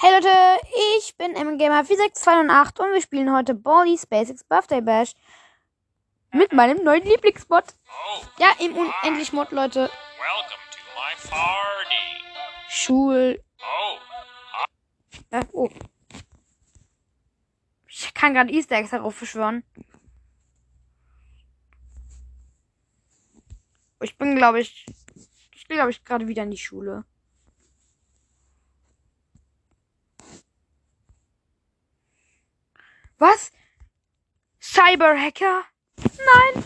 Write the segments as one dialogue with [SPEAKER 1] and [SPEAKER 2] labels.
[SPEAKER 1] Hey Leute, ich bin MGamer46208 und wir spielen heute Baldi's Basics Birthday Bash mit meinem neuen Lieblingsmod.
[SPEAKER 2] Oh,
[SPEAKER 1] Ja, im Unendlich-Mod, Leute. Schul...
[SPEAKER 2] Oh,
[SPEAKER 1] Äh, oh. Ich kann gerade Easter Eggs darauf beschwören. Ich bin, glaube ich... Ich gehe, glaube ich, gerade wieder in die Schule. Was? Cyberhacker? Nein!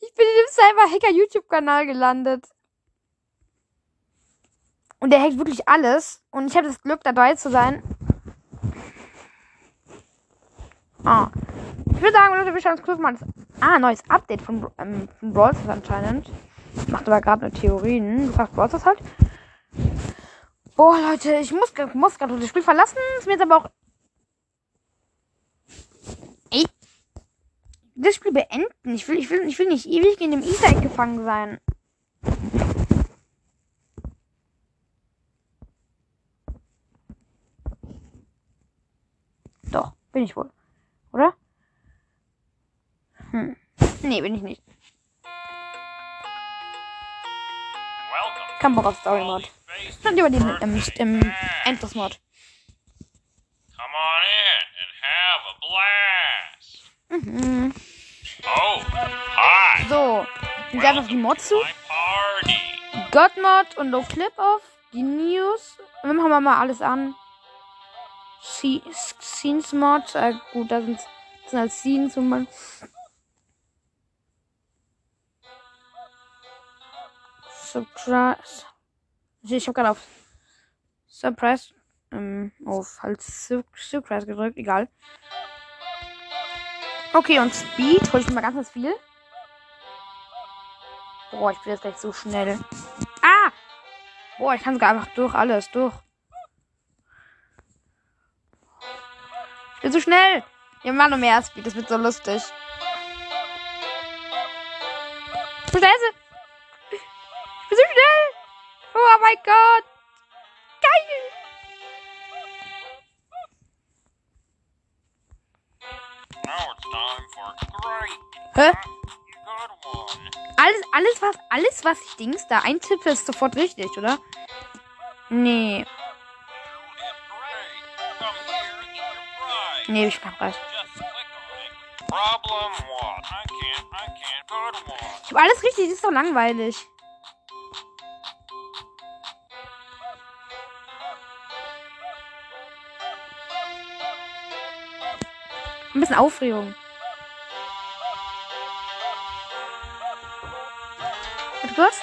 [SPEAKER 1] Ich bin in dem Cyberhacker YouTube-Kanal gelandet. Und der hackt wirklich alles. Und ich habe das Glück, dabei zu sein. Ah. Ich würde sagen, Leute, wir schauen uns kurz mal das. Ah, neues Update von, ähm, von Brawl Stars anscheinend. Macht aber gerade nur Theorien. Du sagst Brawl Stars halt. Boah, Leute, ich muss, muss gerade das Spiel verlassen. Ist mir jetzt aber auch. Ey. Das Spiel beenden. Ich will, ich will, ich will nicht ewig in dem Easter Egg gefangen sein. Doch, bin ich wohl. Oder? Hm. Nee, bin ich nicht. Kein Bock auf Story Mod.
[SPEAKER 2] Baldi's Basics
[SPEAKER 1] Dann lieber den
[SPEAKER 2] Birthday
[SPEAKER 1] im, im. Endless Mod.
[SPEAKER 2] Come on in and have a blast.
[SPEAKER 1] Mhm.
[SPEAKER 2] Oh, hi.
[SPEAKER 1] So, dann greifen auf die Mod zu.
[SPEAKER 2] My party.
[SPEAKER 1] God Mod und No Clip auf. Die News. Und dann machen wir mal alles an. Scenes Mod. Äh, gut, da sind, sind halt Scenes und man. Surprise. Ich habe gerade auf Surprise. Ähm, auf halt Sur- Surprise gedrückt. Egal. Okay, und Speed. Hol ich mal ganz, ganz viel. Boah, ich bin jetzt gleich so schnell. Ah! Boah, ich kann sogar einfach durch alles, durch. Ich bin so schnell. Wir machen noch mehr Speed, das wird so lustig. Ich bin so schnell. Oh mein Gott. Hä? Alles, alles, was, alles, was ich Dings da eintippe, ist sofort richtig, oder? Nee. Nee, ich.
[SPEAKER 2] Good one.
[SPEAKER 1] Ich hab alles richtig, das ist doch langweilig. Ein bisschen Aufregung. Kurz.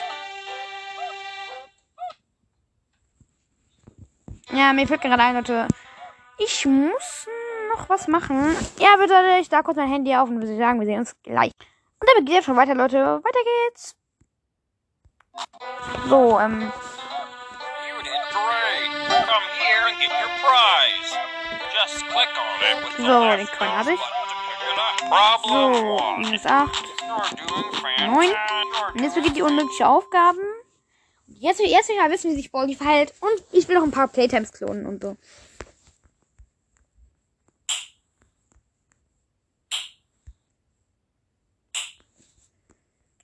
[SPEAKER 1] Ja, mir fällt gerade ein, Leute. Ich muss noch was machen. Ja, bitte, ich da kurz mein Handy auf und würde sagen, wir sehen uns gleich. Und damit geht es schon weiter, Leute. Weiter geht's. So, ähm, So, den Coin
[SPEAKER 2] mouse
[SPEAKER 1] hab ich. so, minus 8. Neun. Und jetzt beginnt die unmögliche Aufgaben. Jetzt, jetzt will ich mal wissen, wie sich Baldi verhält. Und ich will noch ein paar Playtimes klonen und so.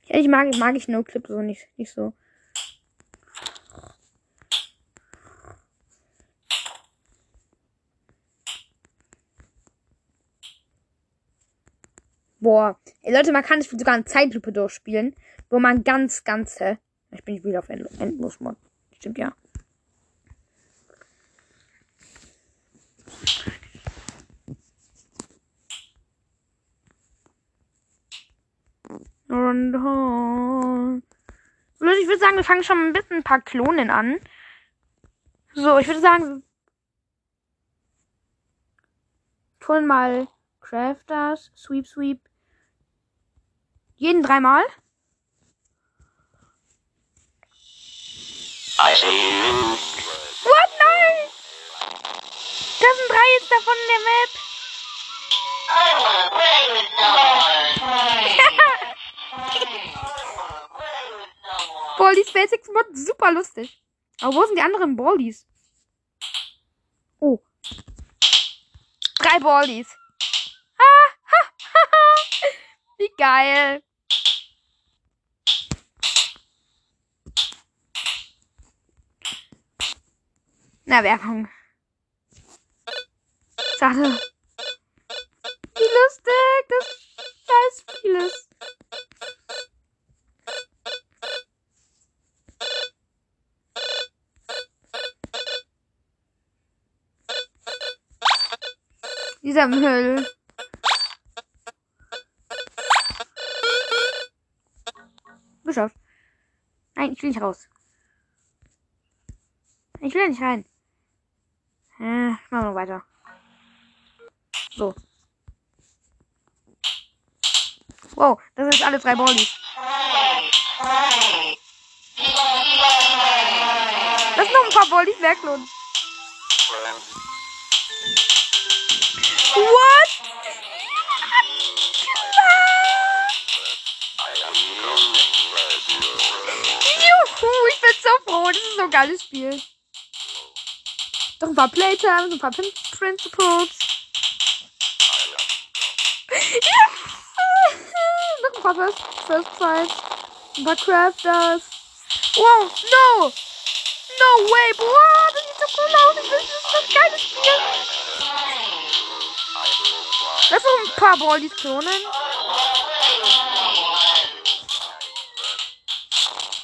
[SPEAKER 1] Ich mag, mag ich No Clip so nicht, nicht so. Boah. Ey, Leute, man kann das Spiel sogar in Zeitlupe durchspielen, wo man ganz, ganz? Ich bin wieder auf End Endlosmod. Stimmt, ja. Und, oh. Leute, ich würde sagen, wir fangen schon mit ein paar Klonen an. So, ich würde sagen, tun mal Crafters, Sweep, Sweep. Jeden dreimal. What? Nein! Das sind drei jetzt davon in der Map. Baldi's Basics Mod super lustig. Aber wo sind die anderen Baldies? Drei Baldies. Ah. Wie geil. Na, Werbung. Schade. Wie lustig. Das Spiel ist. Dieser Müll. Bischof. Nein, ich will nicht raus. Ich will nicht rein. Äh, machen wir weiter. So. Wow, das jetzt alle drei Ballis. Lass noch ein paar Ballis weglohnen. What? So froh. Das ist so ein geiles Spiel. Doch ein paar Playtimes, ein paar Prin Principles. Noch ein paar First, First Fights. Ein paar Crafters. Wow, no! No way, boah, das sieht so cool aus. Das ist ein geiles Spiel. Lass noch ein paar Ballis klonen.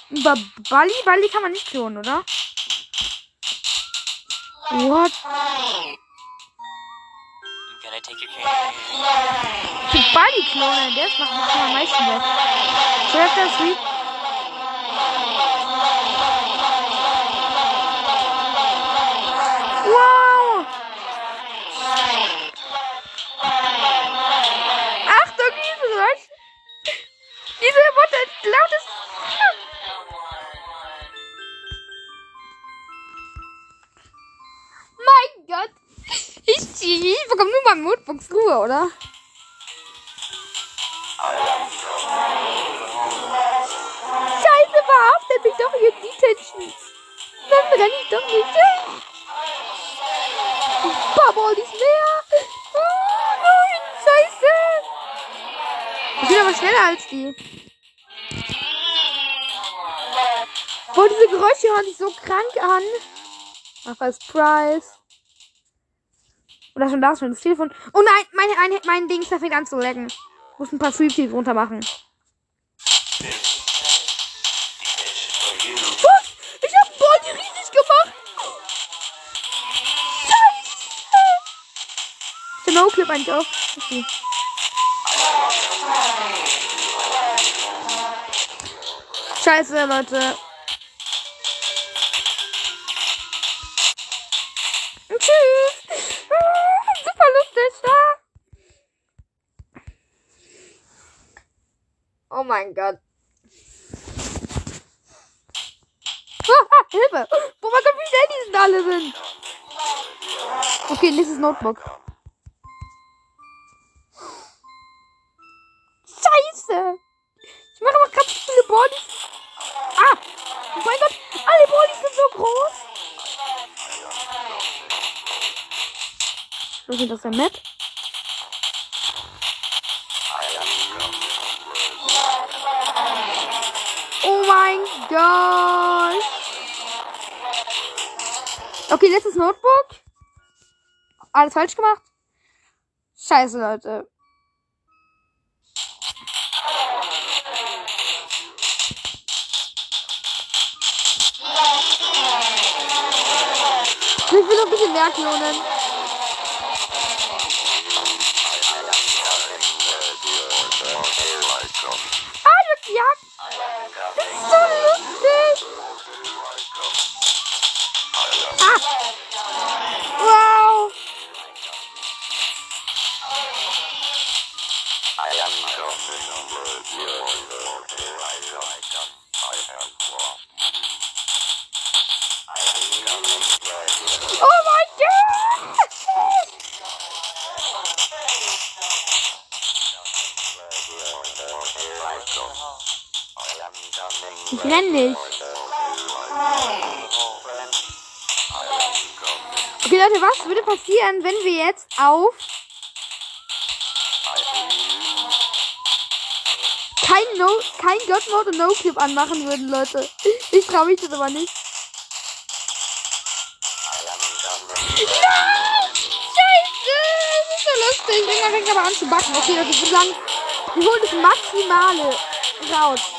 [SPEAKER 1] Ba Bali? Bali kann man nicht klonen, oder? What?
[SPEAKER 3] Cane.
[SPEAKER 1] Die Bali klonen, der ist macht am meisten weg. So, das Lied. Ruhe, oder? Scheiße, verhaftet mich doch hier Detention. Dann renne ich doch nicht. Ein paar Ballis mehr. Oh nein, scheiße. Ich bin aber schneller als die. Boah, diese Geräusche hören sich so krank an. Ach, als Price. Oder schon da ist schon das Telefon. Oh nein, mein, mein, mein Ding fängt an zu lecken. Muss ein paar Sweepies runter machen. Ich hab Body riesig gemacht. Scheiße. No-Clip eigentlich auch? Okay. Scheiße, Leute. Mein Gott. Ah, Hilfe! Boah, mein Gott, wie schnell die sind alle sind. Okay, nächstes Notebook. Scheiße! Ich mache aber ganz viele Bodies. Ah! Oh mein Gott, alle Bodies sind so groß. Geht das der Map. Gott. Okay, letztes Notebook. Alles falsch gemacht. Scheiße, Leute. Ich will noch ein bisschen mehr klonen. Ich renn nicht. Okay, Leute, was würde passieren, wenn wir jetzt auf kein, no, kein God Mode und No Clip anmachen würden, Leute? Ich traue mich das aber nicht. Nein! Scheiße! Das ist so lustig. Irgendwann fängt aber an zu backen. Okay, das ist so sagen, wir holen das Maximale raus.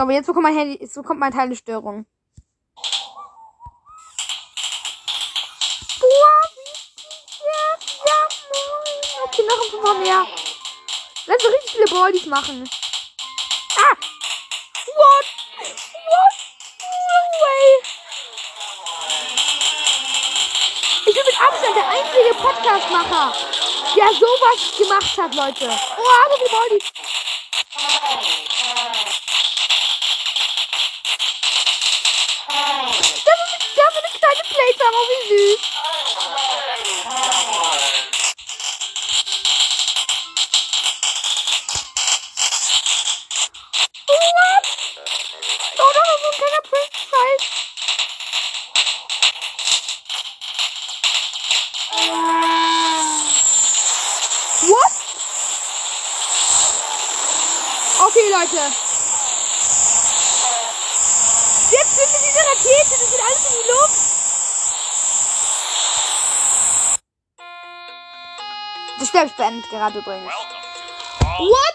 [SPEAKER 1] Aber jetzt bekommt mein Handy, jetzt bekommt mein Teil eine Störung. Okay, noch ein paar mehr. Lass richtig viele Baldies machen. Ah! What? What? No way! Ich bin mit Abstand der einzige Podcastmacher, der sowas gemacht hat, Leute. Oh, so viele Baldies. Oh wie süß. What? Oh, das ist ein kleiner Prince-Scheiß. What? Okay, Leute. Jetzt sind wir diese Rakete. Das geht alles in die Luft. Das Steps beendet gerade übrigens. What.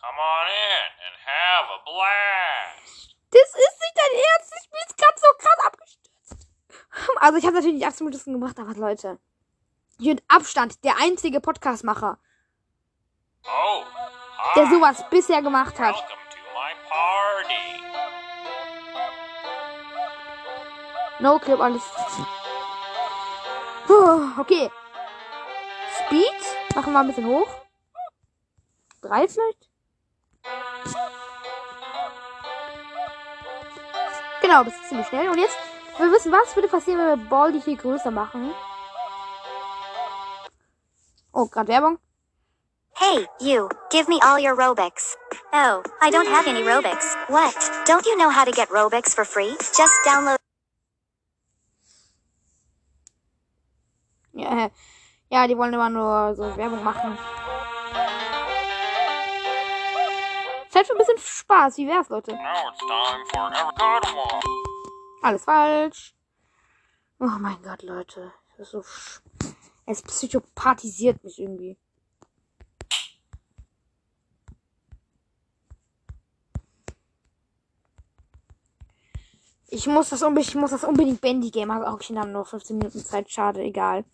[SPEAKER 2] Come on in and have a blast.
[SPEAKER 1] Das ist nicht dein Ernst. Ich bin jetzt gerade so krass abgestürzt. Also ich habe natürlich nicht 18 Minuten gemacht, aber Leute. Ich bin mit Abstand der einzige Podcastmacher,
[SPEAKER 2] Oh,
[SPEAKER 1] der sowas bisher gemacht hat.
[SPEAKER 2] Welcome to my party.
[SPEAKER 1] No Clip, alles. Okay. Speed. Machen wir ein bisschen hoch. Drei vielleicht? Genau, das ist ziemlich schnell. Und jetzt, wir wissen, was würde passieren, wenn wir Baldi hier größer machen. Oh, gerade Werbung.
[SPEAKER 3] Hey, you, give me all your Robux. Oh, I don't have any Robux. What? Don't you know how to get Robux for free? Just download
[SPEAKER 1] Ja, äh, ja, die wollen immer nur so Werbung machen. Ist halt schon ein bisschen Spaß. Wie wär's, Leute? Alles falsch. Oh mein Gott, Leute. Das ist so. Es psychopathisiert mich irgendwie. Ich muss das unbedingt, ich muss das unbedingt Bandy Game. Aber auch ich habe nur 15 Minuten Zeit. Schade, egal.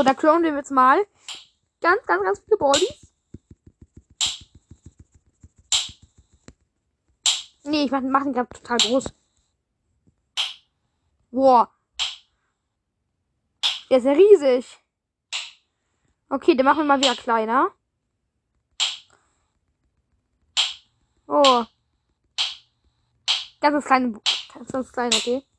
[SPEAKER 1] So, da klonen wir jetzt mal ganz, ganz, ganz viele Baldies. Nee, ich mach, mach den gerade total groß. Boah. Der ist ja riesig. Okay, den machen wir mal wieder kleiner. Oh. Ganz, ganz klein, ganz, ganz klein, okay.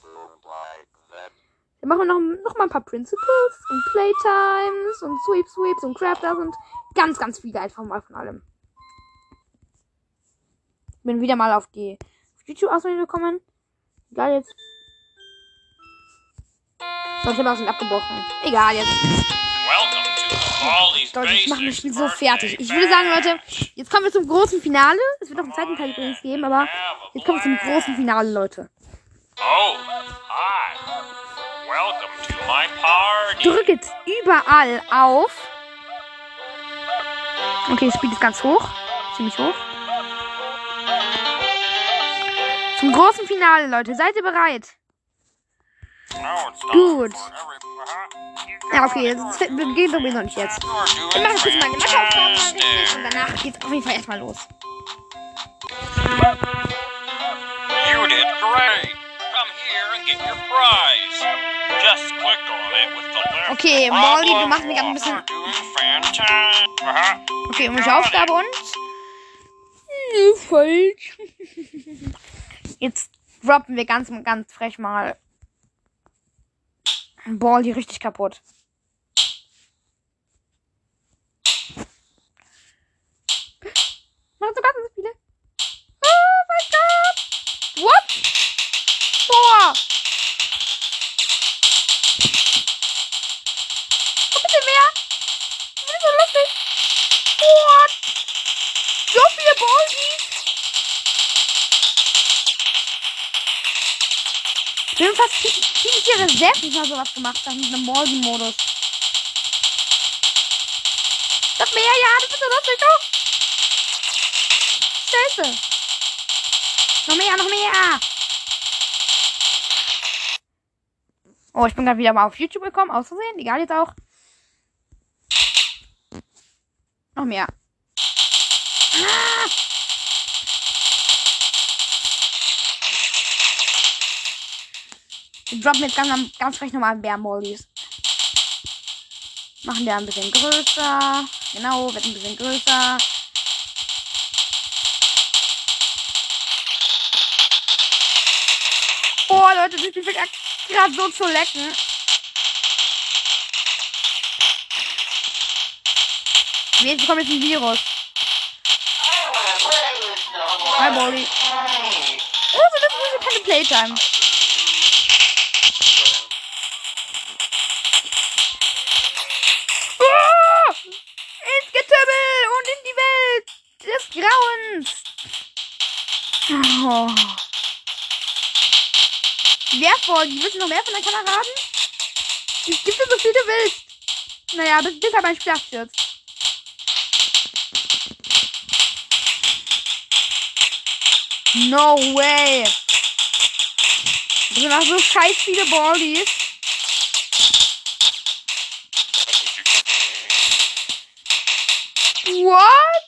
[SPEAKER 4] Don't like that.
[SPEAKER 1] Wir machen noch, noch mal ein paar Principles und Playtimes und Sweep Sweeps und Crafters und ganz, ganz viele einfach mal von allem. Bin wieder mal auf die auf YouTube-Auswahl gekommen. Egal jetzt. Ich habe aus dem abgebrochen. Egal jetzt. Leute, ich mache das Spiel so fertig. Ich würde sagen, Leute, jetzt kommen wir zum großen Finale. Es wird noch einen zweiten Teil übrigens geben, aber jetzt kommen wir zum großen Finale, Leute.
[SPEAKER 2] Oh, hi. Welcome to my party.
[SPEAKER 1] Drück jetzt überall auf. Okay, das Spiel ist ganz hoch. Ziemlich hoch. Zum großen Finale, Leute. Seid ihr bereit? Gut. Ja, okay, jetzt sowieso noch nicht jetzt. Ich mache kurz meine Matheaufgaben mal richtig und danach geht's auf jeden Fall erstmal los.
[SPEAKER 2] You did great. Come here and get your prize. Just click on it with the left.
[SPEAKER 1] Okay, Molly, du machst mich gerade ein bisschen. Okay, und Aufgabe und. Nee, falsch. Jetzt droppen wir ganz, ganz frech mal. Ball die richtig kaputt. Macht sogar so viele. Oh mein Gott! What? Boah! Oh, bitte mehr! Das ist so lustig! What? So viele Baldies! Ich bin fast ziemlich hier selbst nicht mal sowas gemacht haben mit einem Baldi-Modus. Noch mehr, ja, das ist so lustig, doch! Scheiße! Noch mehr, noch mehr! Oh, ich bin gerade wieder mal auf YouTube gekommen, aus Versehen, egal jetzt auch. Noch mehr. Ah! Wir droppen jetzt ganz, ganz frech nochmal Bärmollis. Machen der ein bisschen größer. Genau, wird ein bisschen größer. Oh, Leute, das Spiel fängt gerade so zu lecken. Jetzt bekommt jetzt ein Virus. Hi, Molly. Oh, so das ist keine Playtime. Oh! Ins Getümmel und in die Welt des Grauens. Oh. Wertvoll. Willst du noch mehr von deinen Kameraden? Es gibt so viel du willst. Naja, bis, bis er mein Spiel abstürzt. No way. Das sind auch so scheiß viele Baldies. What?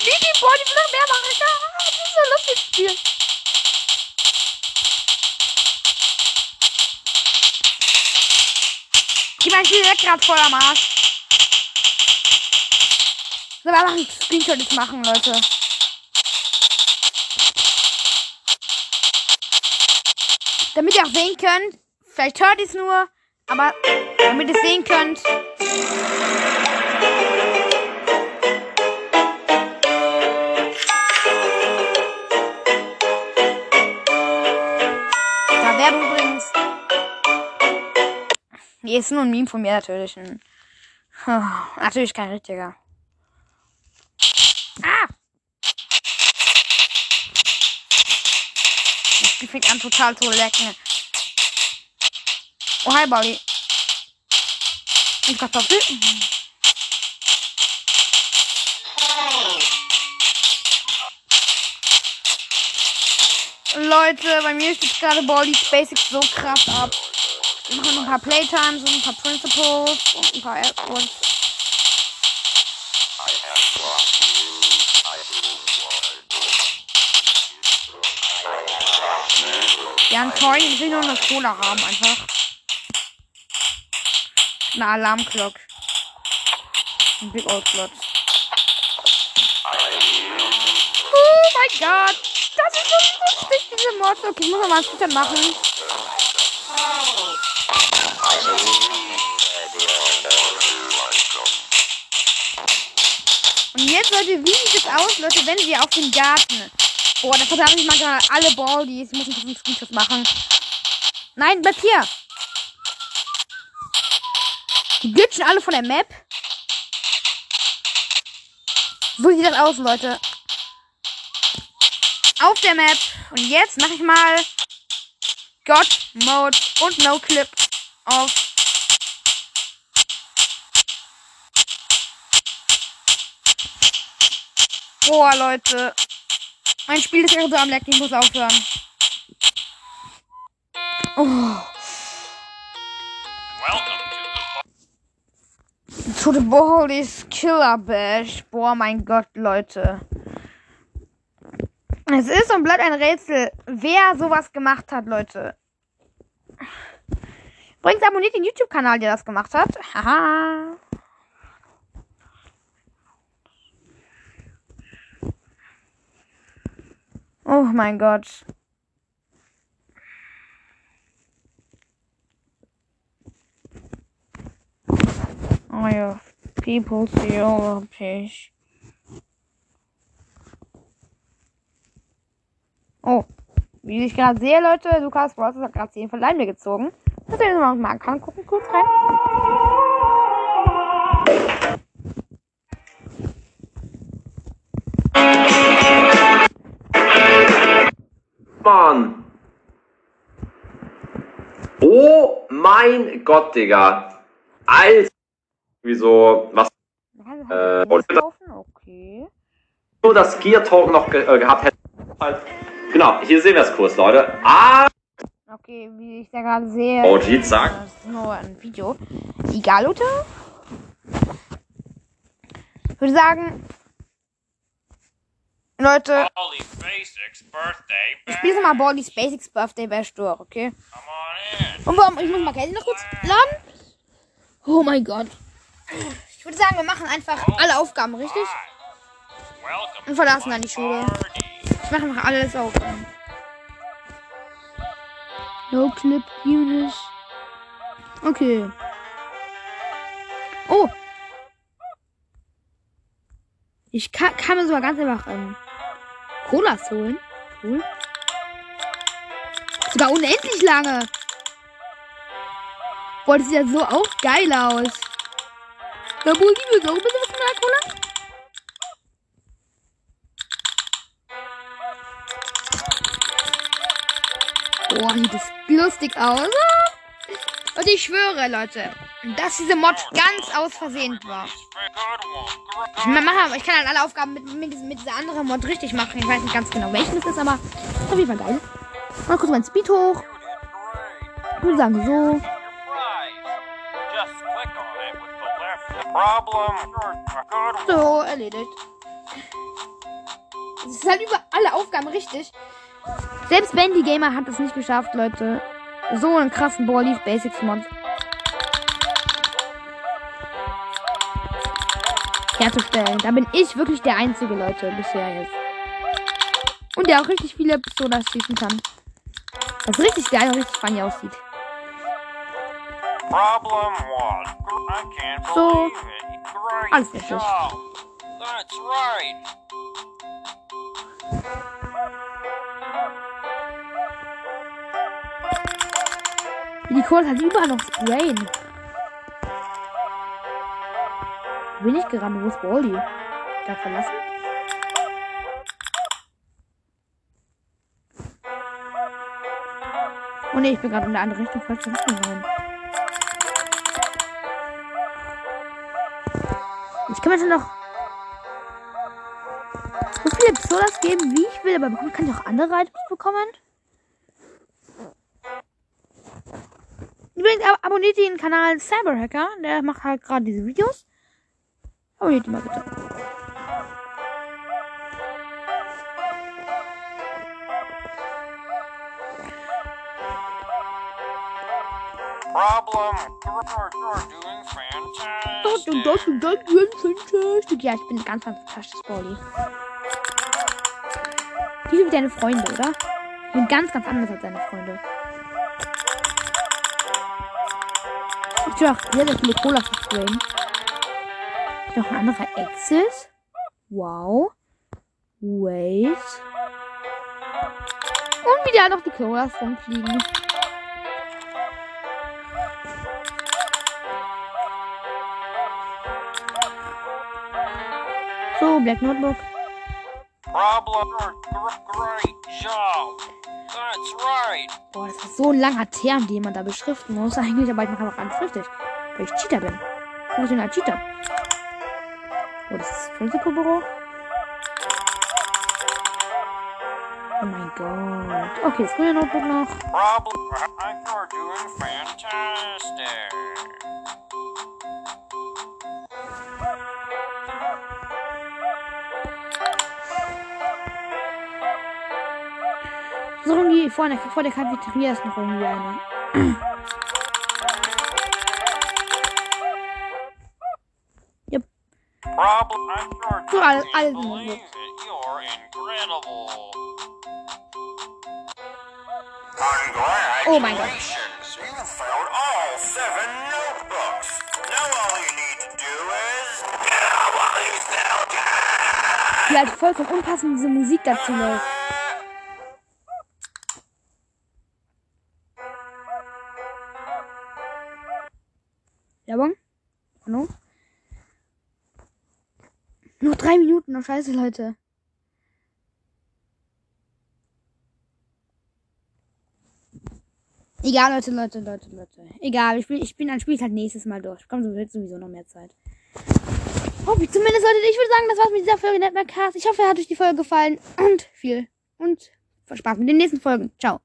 [SPEAKER 1] Wie die Baldies noch mehr machen? Alter? Ah, Das ist so ein lustiges Spiel. Die ist gerade voll am Arsch. Sollen wir einen Screenshot jetzt machen, Leute? Damit ihr auch sehen könnt, vielleicht hört ihr es nur, aber damit ihr es sehen könnt. Nee, ist nur ein Meme von mir natürlich. Ein, natürlich kein richtiger. Ah! Das Spiel fängt an total zu lecken. Oh, hi, Bali. Und Kartoffel. Leute, bei mir steht gerade Baldi's Basics so krass ab. Machen ein paar Playtimes und ein paar Principles und ein paar
[SPEAKER 4] will
[SPEAKER 1] Ja, ein Toy, ich will nur eine Cola haben, einfach. Eine Alarmglock. Ein Big Old Clock. Oh mein Gott! Das ist so lustig, diese Mods. Okay, ich muss noch mal einen Scooter machen. Jetzt, Leute, wie sieht es aus, Leute, wenn wir auf den Garten. Boah, das habe ich mal gerade alle Baldies. Ich muss einen Screenshot machen. Nein, bleib hier. Die glitschen alle von der Map. So sieht das aus, Leute. Auf der Map. Und jetzt mache ich mal God Mode und No Clip auf. Boah, Leute. Mein Spiel ist irre so am Leck, ich muss aufhören. Oh.
[SPEAKER 2] Welcome to the
[SPEAKER 1] To the Baldies Killer Bash. Boah, mein Gott, Leute. Es ist und bleibt ein Rätsel, wer sowas gemacht hat, Leute. Übrigens abonniert den YouTube-Kanal, der das gemacht hat. Haha. Oh mein Gott. Oh ja, people see all fish. Oh, wie ich gerade sehe, Leute, Lukas Bros hat gerade 10 von Leine gezogen. Das wir uns mal angucken, kurz rein.
[SPEAKER 5] Mann. Oh mein Gott, Digga. Alter. Wieso, was Äh?
[SPEAKER 1] Okay.
[SPEAKER 5] so das Gear Token noch ge äh, gehabt hätte. Genau, hier sehen wir es kurz, Leute. Ah,
[SPEAKER 1] Okay, wie ich da gerade sehe.
[SPEAKER 5] OG, zack.
[SPEAKER 1] Das ist nur ein Video. Egal, Leute. Ich würde sagen. Leute,
[SPEAKER 2] Ollie Basics birthday
[SPEAKER 1] ich spiele mal Ballys Basics Birthday Bash durch, okay? Und warum? Ich muss mal Geld noch kurz laden. Oh mein Gott. Ich würde sagen, wir machen einfach alle Aufgaben, richtig? Und verlassen dann die Schule. Ich mache noch alles Aufgaben. No Clip Unit. Okay. Oh. Ich kann, kann mir sogar ganz einfach ähm, Colas holen. Cool. Sogar unendlich lange. Boah, das sieht ja so auch geil aus. Ja, wohl, die will auch ein bisschen was von der Cola? Boah, sieht das lustig aus. Und ich schwöre, Leute, dass diese Mod ganz aus Versehen war. Ich, ma- mache, ich kann halt alle Aufgaben mit, mit, mit dieser anderen Mod richtig machen. Ich weiß nicht ganz genau, welchen es ist, aber auf jeden Fall geil. Mal kurz mein Speed hoch. Ich würde sagen so. So, erledigt. Es ist halt über alle Aufgaben richtig. Selbst Bandy Gamer hat es nicht geschafft, Leute. So einen krassen Ball Leaf Basics Mod herzustellen. Da bin ich wirklich der einzige, Leute, bisher jetzt. Und der auch richtig viele Pistolas schießen kann. Was richtig geil und richtig funny aussieht. So, alles richtig.
[SPEAKER 2] job. That's right.
[SPEAKER 1] Die Cola hat überall noch Sprayen. Bin ich gerannt? Wo ist Baldi? Da verlassen? Oh ne, ich bin gerade in der andere Richtung falsch rein. Ich kann mir schon noch so viele Pistolas geben, wie ich will, aber kann ich auch andere Items bekommen? Übrigens, ab abonniert den Kanal Cyberhacker. Der macht halt gerade diese Videos. Abonniert ihn mal bitte.
[SPEAKER 2] Problem. You're, doing fantastic.
[SPEAKER 1] Ja, ich bin ganz fantastisch, Pauli. Die sind deine Freunde, oder? Ich bin ganz, ganz anders als deine Freunde. Ich will auch sehr, sehr viele Cola versprayen. Noch ein anderer Access. Wow. Wait. Und wieder noch die Colas rumfliegen. So, Black Notebook.
[SPEAKER 2] Problem. Gr- Great job. That's right.
[SPEAKER 1] Boah, das ist so ein langer Term, den man da beschriften muss. Eigentlich, aber ich mache einfach alles richtig. Weil ich Cheater bin. Professioneller Cheater. Oh, das ist das Risikobüro. Oh mein Gott. Okay, das grüne Notebook noch.
[SPEAKER 2] Problem. You're doing fantastic.
[SPEAKER 1] So irgendwie vor der, vor der Cafeteria ist noch irgendwie eine. all
[SPEAKER 2] you
[SPEAKER 4] need to do is.
[SPEAKER 1] Wie halt vollkommen unpassend diese Musik dazu läuft. Noch scheiße, Leute. Egal, Leute, Leute, Leute, Leute. Egal, ich spiele ich spiel ein Spiel halt nächstes Mal durch. Kommt sowieso noch mehr Zeit. Hoffe ich zumindest, Leute. Ich würde sagen, das war's mit dieser Folge Netmark Cast. Ich hoffe, hat euch die Folge gefallen und viel und Spaß mit den nächsten Folgen. Ciao.